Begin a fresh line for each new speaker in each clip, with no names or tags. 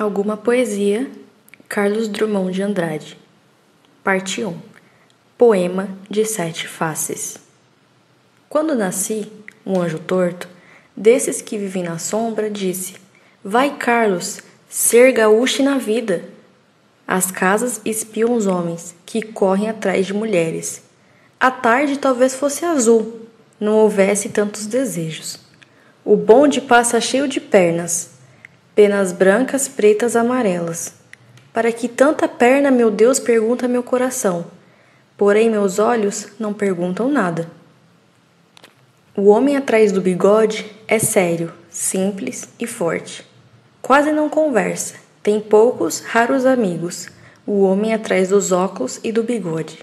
Alguma poesia, Carlos Drummond de Andrade. Parte 1. Poema de Sete Faces. Quando nasci, um anjo torto, desses que vivem na sombra, disse: Vai, Carlos, ser gaúcho na vida. As casas espiam os homens que correm atrás de mulheres. A tarde talvez fosse azul, não houvesse tantos desejos. O bonde passa cheio de pernas penas brancas, pretas, amarelas. Para que tanta perna, meu Deus, pergunta meu coração. Porém, meus olhos não perguntam nada. O homem atrás do bigode é sério, simples e forte. Quase não conversa, tem poucos, raros amigos. O homem atrás dos óculos e do bigode.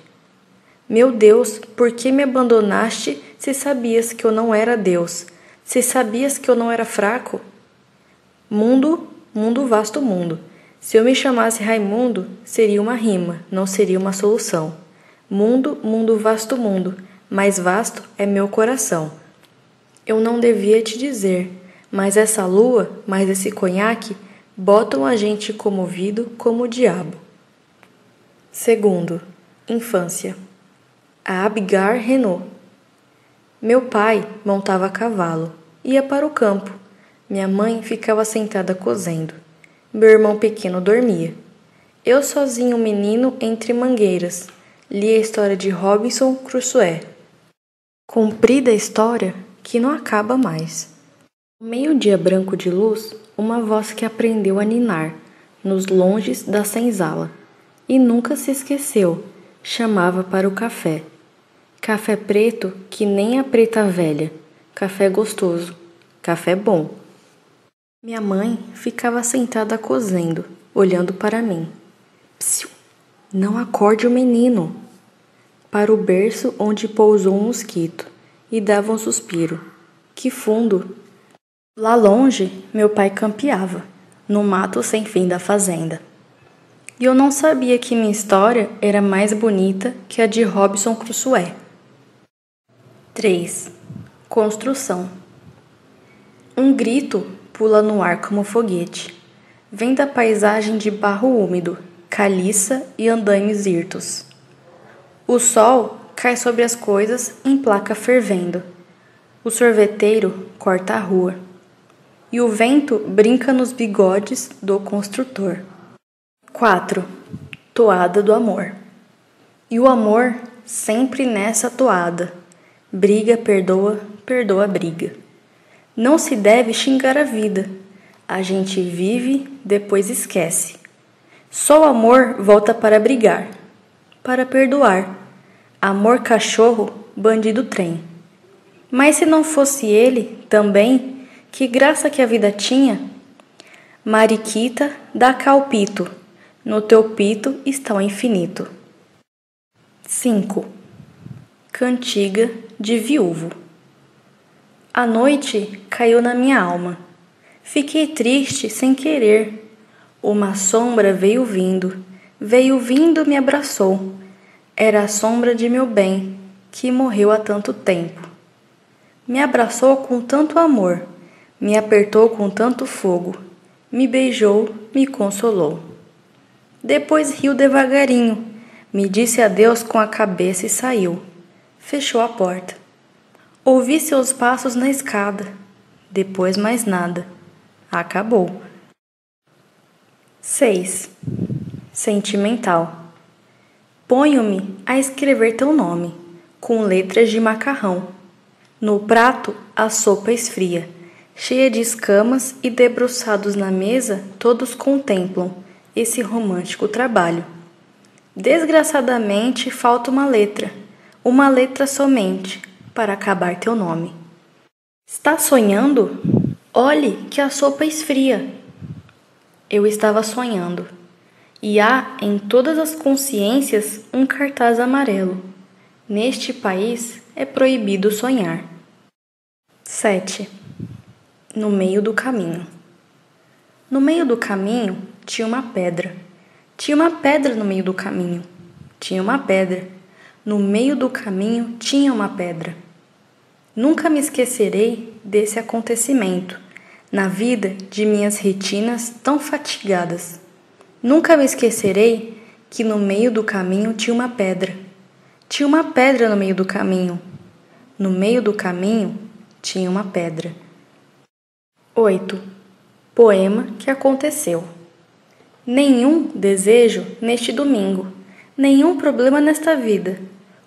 Meu Deus, por que me abandonaste se sabias que eu não era Deus? Se sabias que eu não era fraco? Mundo, mundo, vasto mundo. Se eu me chamasse Raimundo, seria uma rima, não seria uma solução. Mundo, mundo, vasto mundo, mais vasto é meu coração. Eu não devia te dizer, mas essa lua, mais esse conhaque, botam a gente comovido como o diabo. Segundo, infância. A Abigar Renault. Meu pai montava a cavalo, ia para o campo minha mãe ficava sentada cozendo. Meu irmão pequeno dormia. Eu sozinho, menino, entre mangueiras, li a história de Robinson Crusoe. Comprida a história que não acaba mais. No meio-dia branco de luz, uma voz que aprendeu a ninar, nos longes da senzala, e nunca se esqueceu, chamava para o café. Café preto que nem a preta velha, café gostoso, café bom. Minha mãe ficava sentada cozendo, olhando para mim. Psiu, não acorde o menino! Para o berço onde pousou um mosquito e dava um suspiro. Que fundo! Lá longe, meu pai campeava, no mato sem fim da fazenda. E eu não sabia que minha história era mais bonita que a de Robson Crusoe. 3. Construção. Um grito pula no ar como foguete. Vem da paisagem de barro úmido, caliça e andaimes hirtos. O sol cai sobre as coisas em placa fervendo. O sorveteiro corta a rua. E o vento brinca nos bigodes do construtor. 4. Toada do amor. E o amor sempre nessa toada. Briga, perdoa, perdoa, briga. Não se deve xingar a vida. A gente vive, depois esquece. Só o amor volta para brigar, para perdoar. Amor cachorro, bandido trem. Mas se não fosse ele, também, que graça que a vida tinha? Mariquita, dá calpito, no teu pito está o infinito. 5. Cantiga de viúvo. A noite caiu na minha alma. Fiquei triste sem querer. Uma sombra veio vindo, veio vindo me abraçou. Era a sombra de meu bem, que morreu há tanto tempo. Me abraçou com tanto amor, me apertou com tanto fogo, me beijou, me consolou. Depois riu devagarinho, me disse adeus com a cabeça e saiu. Fechou a porta. Ouvi seus passos na escada. Depois mais nada. Acabou. 6. Sentimental. Ponho-me a escrever teu nome, com letras de macarrão. No prato, a sopa esfria, cheia de escamas e debruçados na mesa, todos contemplam esse romântico trabalho. Desgraçadamente, falta uma letra, uma letra somente, para acabar teu nome. Está sonhando? Olhe que a sopa esfria. Eu estava sonhando. E há em todas as consciências um cartaz amarelo. Neste país é proibido sonhar. 7. No meio do caminho. No meio do caminho tinha uma pedra. Tinha uma pedra no meio do caminho. Tinha uma pedra. No meio do caminho tinha uma pedra. Nunca me esquecerei desse acontecimento. na vida de minhas retinas tão fatigadas. Nunca me esquecerei que no meio do caminho tinha uma pedra. Tinha uma pedra no meio do caminho. No meio do caminho tinha uma pedra. 8. Poema que aconteceu. Nenhum desejo neste domingo, nenhum problema nesta vida.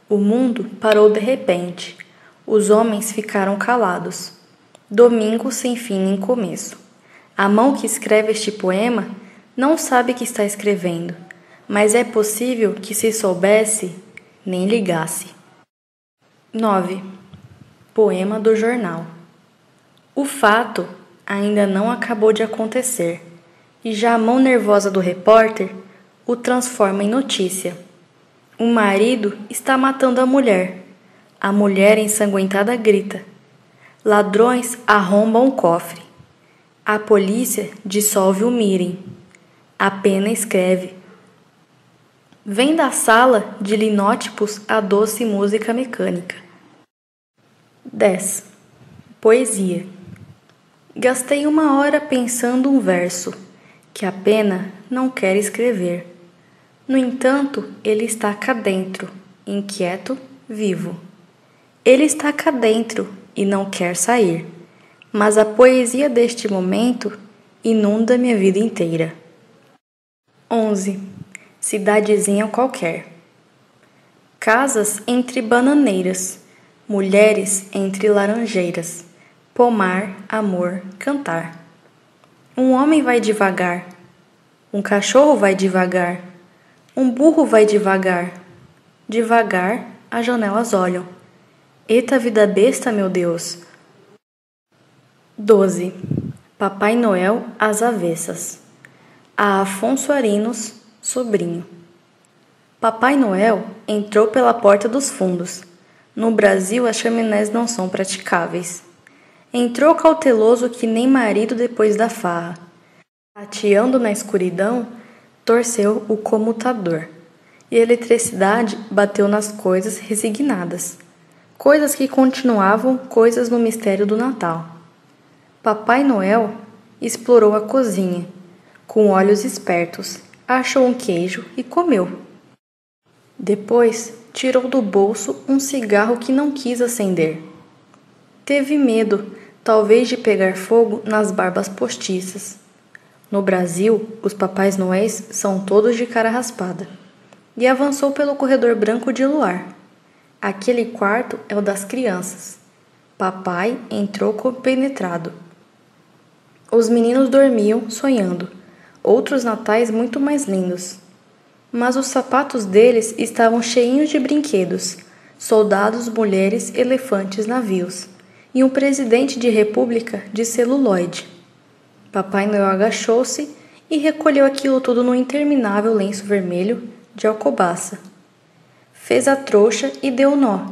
O mundo parou de repente. Os homens ficaram calados. Domingo sem fim nem começo. A mão que escreve este poema não sabe que está escrevendo, mas é possível que se soubesse, nem ligasse. 9. Poema do jornal. O fato ainda não acabou de acontecer e já a mão nervosa do repórter o transforma em notícia. O marido está matando a mulher. A mulher ensanguentada grita. Ladrões arrombam o cofre. A polícia dissolve o mirim. A pena escreve. Vem da sala de linótipos a doce música mecânica. 10. Poesia. Gastei uma hora pensando um verso que a pena não quer escrever. No entanto, ele está cá dentro, inquieto, vivo. Ele está cá dentro e não quer sair. Mas a poesia deste momento inunda minha vida inteira. 11. Cidadezinha qualquer. Casas entre bananeiras, mulheres entre laranjeiras, pomar, amor, cantar. Um homem vai devagar, um cachorro vai devagar, um burro vai devagar. Devagar, as janelas olham. Eita vida besta, meu Deus! 12. Papai Noel às avessas. A Afonso Arinos, sobrinho. Papai Noel entrou pela porta dos fundos. No Brasil, as chaminés não são praticáveis. Entrou cauteloso que nem marido depois da farra. Tateando na escuridão, torceu o comutador. E a eletricidade bateu nas coisas resignadas. Coisas que continuavam coisas no mistério do Natal. Papai Noel explorou a cozinha. Com olhos espertos, achou um queijo e comeu. Depois, tirou do bolso um cigarro que não quis acender. Teve medo talvez de pegar fogo nas barbas postiças. No Brasil, os papais noéis são todos de cara raspada. E avançou pelo corredor branco de luar. Aquele quarto é o das crianças. Papai entrou compenetrado. Os meninos dormiam, sonhando, outros natais muito mais lindos. Mas os sapatos deles estavam cheinhos de brinquedos, soldados, mulheres, elefantes, navios e um presidente de república de celuloide. Papai Noel agachou-se e recolheu aquilo tudo num interminável lenço vermelho de alcobaça. Fez a trouxa e deu nó,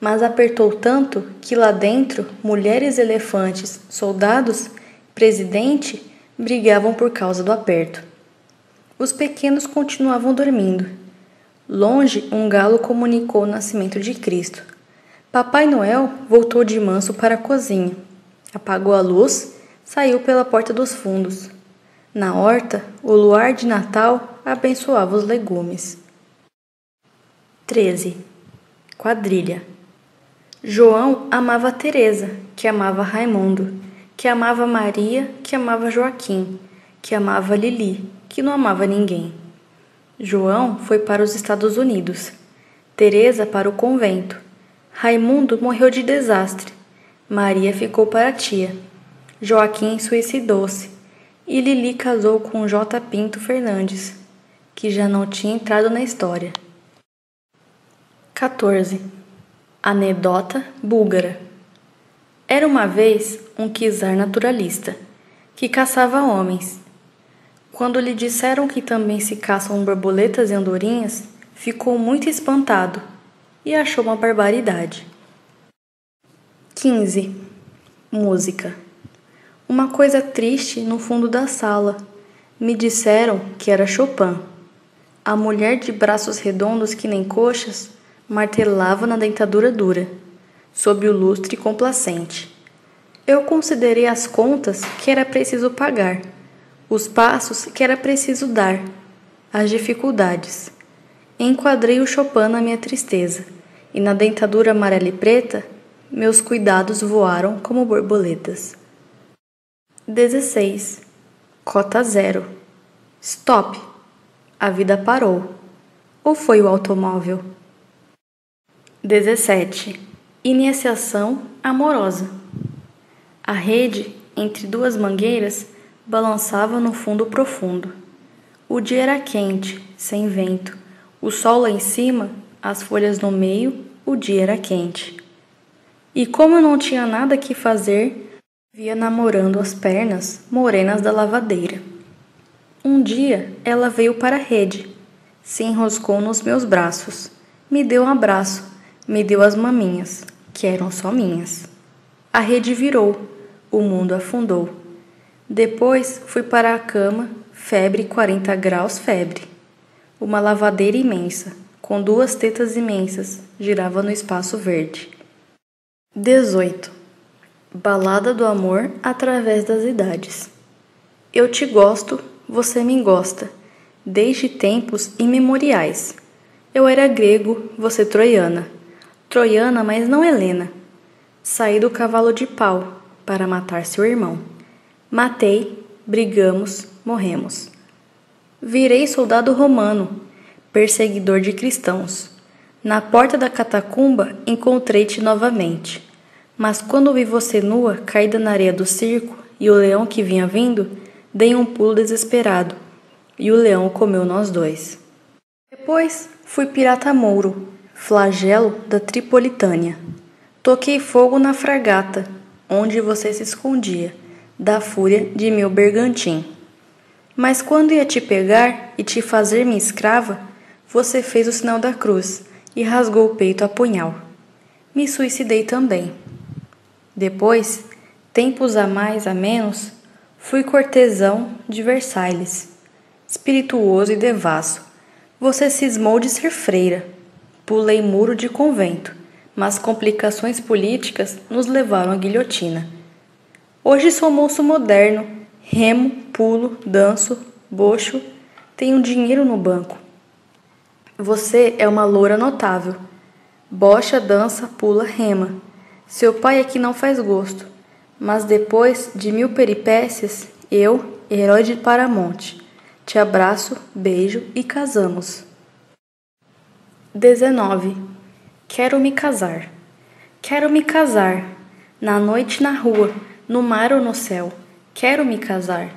mas apertou tanto que lá dentro mulheres elefantes, soldados, presidente brigavam por causa do aperto. Os pequenos continuavam dormindo. Longe, um galo comunicou o nascimento de Cristo. Papai Noel voltou de manso para a cozinha, apagou a luz, saiu pela porta dos fundos. Na horta, o luar de Natal abençoava os legumes. 13. Quadrilha. João amava Teresa, que amava Raimundo, que amava Maria, que amava Joaquim, que amava Lili, que não amava ninguém. João foi para os Estados Unidos, Teresa para o convento Raimundo morreu de desastre. Maria ficou para a tia. Joaquim suicidou-se e Lili casou com J. Pinto Fernandes, que já não tinha entrado na história. 14. Anedota búlgara. Era uma vez um czar naturalista que caçava homens. Quando lhe disseram que também se caçam borboletas e andorinhas, ficou muito espantado e achou uma barbaridade. 15. Música. Uma coisa triste no fundo da sala. Me disseram que era Chopin. A mulher de braços redondos que nem coxas martelava na dentadura dura, sob o lustre complacente. Eu considerei as contas que era preciso pagar, os passos que era preciso dar, as dificuldades. Enquadrei o Chopin na minha tristeza, e na dentadura amarela e preta, meus cuidados voaram como borboletas. 16. Cota zero. Stop. A vida parou. Ou foi o automóvel? 17. Iniciação amorosa. A rede, entre duas mangueiras, balançava no fundo profundo. O dia era quente, sem vento. O sol lá em cima, as folhas no meio, o dia era quente. E como eu não tinha nada que fazer, Via namorando as pernas morenas da lavadeira. Um dia ela veio para a rede, se enroscou nos meus braços, me deu um abraço, me deu as maminhas, que eram só minhas. A rede virou, o mundo afundou. Depois fui para a cama, febre 40 graus, febre. Uma lavadeira imensa, com duas tetas imensas, girava no espaço verde. 18. Balada do amor através das idades. Eu te gosto, você me gosta, desde tempos imemoriais. Eu era grego, você troiana. Troiana, mas não Helena. Saí do cavalo de pau para matar seu irmão. Matei, brigamos, morremos. Virei soldado romano, perseguidor de cristãos. Na porta da catacumba encontrei-te novamente. Mas quando vi você nua, caída na areia do circo, e o leão que vinha vindo, dei um pulo desesperado, e o leão comeu nós dois. Depois fui pirata mouro, flagelo da Tripolitânia. Toquei fogo na fragata, onde você se escondia, da fúria de meu bergantim. Mas quando ia te pegar e te fazer minha escrava, você fez o sinal da cruz e rasgou o peito a punhal. Me suicidei também. Depois, tempos a mais a menos, fui cortesão de Versailles, espirituoso e devasso. Você cismou de ser freira. Pulei muro de convento, mas complicações políticas nos levaram à guilhotina. Hoje sou moço moderno, remo, pulo, danço, bocho, tenho dinheiro no banco. Você é uma loura notável. Bocha, dança, pula, rema seu pai aqui não faz gosto, mas depois de mil peripécias, eu, herói de Paramonte, te abraço, beijo e casamos. 19. Quero me casar. Quero me casar. Na noite na rua, no mar ou no céu. Quero me casar.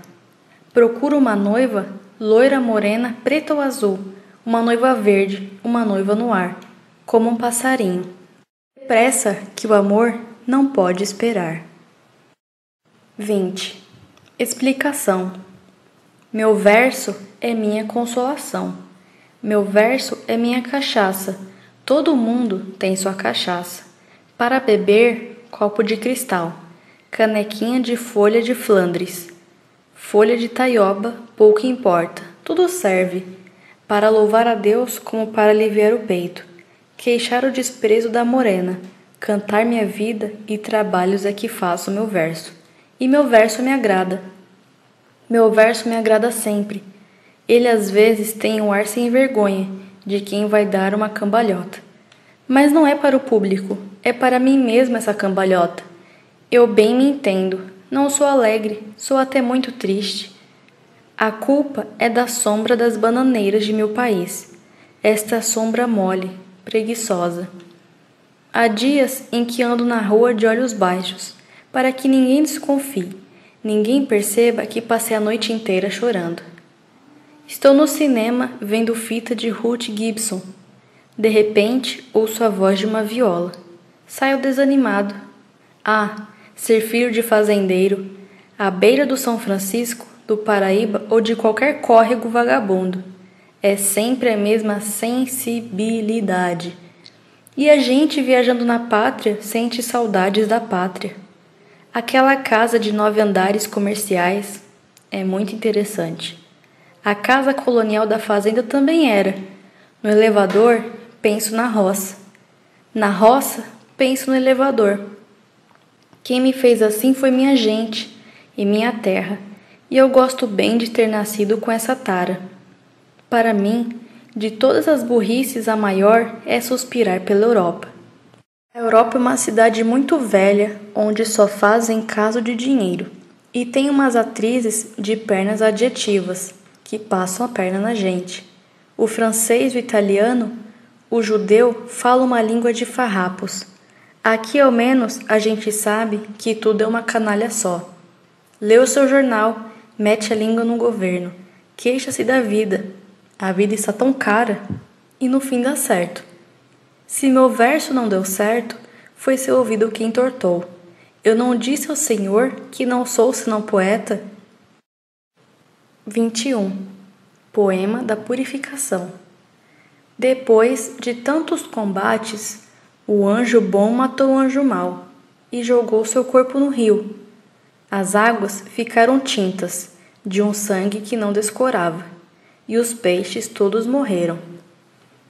Procuro uma noiva, loira, morena, preta ou azul. Uma noiva verde, uma noiva no ar, como um passarinho. Pressa que o amor não pode esperar. 20. Explicação. Meu verso é minha consolação. Meu verso é minha cachaça. Todo mundo tem sua cachaça. Para beber, copo de cristal, canequinha de folha de Flandres, folha de taioba, pouco importa, tudo serve para louvar a Deus como para aliviar o peito queixar o desprezo da morena, cantar minha vida e trabalhos é que faço meu verso. E meu verso me agrada. Meu verso me agrada sempre. Ele às vezes tem um ar sem vergonha de quem vai dar uma cambalhota. Mas não é para o público, é para mim mesma essa cambalhota. Eu bem me entendo, não sou alegre, sou até muito triste. A culpa é da sombra das bananeiras de meu país. Esta sombra mole, preguiçosa. Há dias em que ando na rua de olhos baixos, para que ninguém desconfie, ninguém perceba que passei a noite inteira chorando. Estou no cinema vendo fita de Ruth Gibson. De repente, ouço a voz de uma viola. Saio desanimado. Ah, ser filho de fazendeiro, à beira do São Francisco, do Paraíba ou de qualquer córrego vagabundo é sempre a mesma sensibilidade. E a gente viajando na pátria sente saudades da pátria. Aquela casa de nove andares comerciais é muito interessante. A casa colonial da fazenda também era. No elevador, penso na roça. Na roça, penso no elevador. Quem me fez assim foi minha gente e minha terra, e eu gosto bem de ter nascido com essa tara. Para mim, de todas as burrices, a maior é suspirar pela Europa. A Europa é uma cidade muito velha, onde só fazem caso de dinheiro, e tem umas atrizes de pernas adjetivas, que passam a perna na gente. O francês, o italiano, o judeu fala uma língua de farrapos. Aqui, ao menos, a gente sabe que tudo é uma canalha só. Lê o seu jornal, mete a língua no governo, queixa-se da vida. A vida está tão cara e no fim dá certo. Se meu verso não deu certo, foi seu ouvido que entortou. Eu não disse ao Senhor que não sou senão poeta? 21. Poema da Purificação. Depois de tantos combates, o anjo bom matou o anjo mau e jogou seu corpo no rio. As águas ficaram tintas de um sangue que não descorava, e os peixes todos morreram.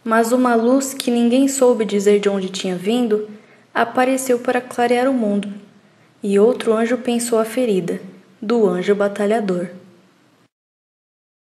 Mas uma luz que ninguém soube dizer de onde tinha vindo apareceu para clarear o mundo, e outro anjo pensou a ferida do anjo batalhador.